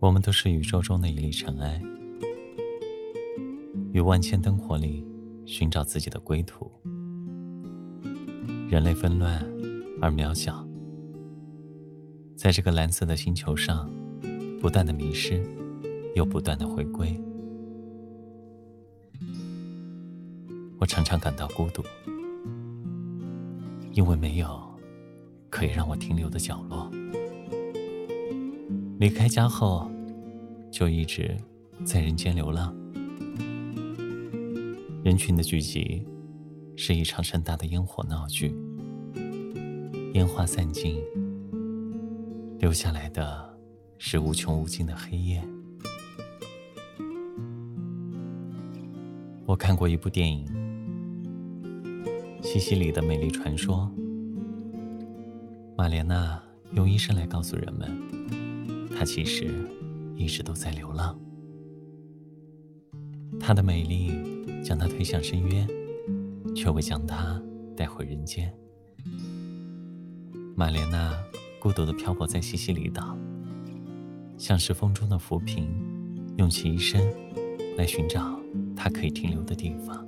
我们都是宇宙中的一粒尘埃，于万千灯火里寻找自己的归途。人类纷乱而渺小，在这个蓝色的星球上，不断的迷失，又不断的回归。我常常感到孤独，因为没有可以让我停留的角落。离开家后，就一直在人间流浪。人群的聚集是一场盛大的烟火闹剧，烟花散尽，留下来的是无穷无尽的黑夜。我看过一部电影。西西里的美丽传说。玛莲娜用一生来告诉人们，她其实一直都在流浪。她的美丽将她推向深渊，却未将她带回人间。玛莲娜孤独地漂泊在西西里岛，像是风中的浮萍，用其一生来寻找她可以停留的地方。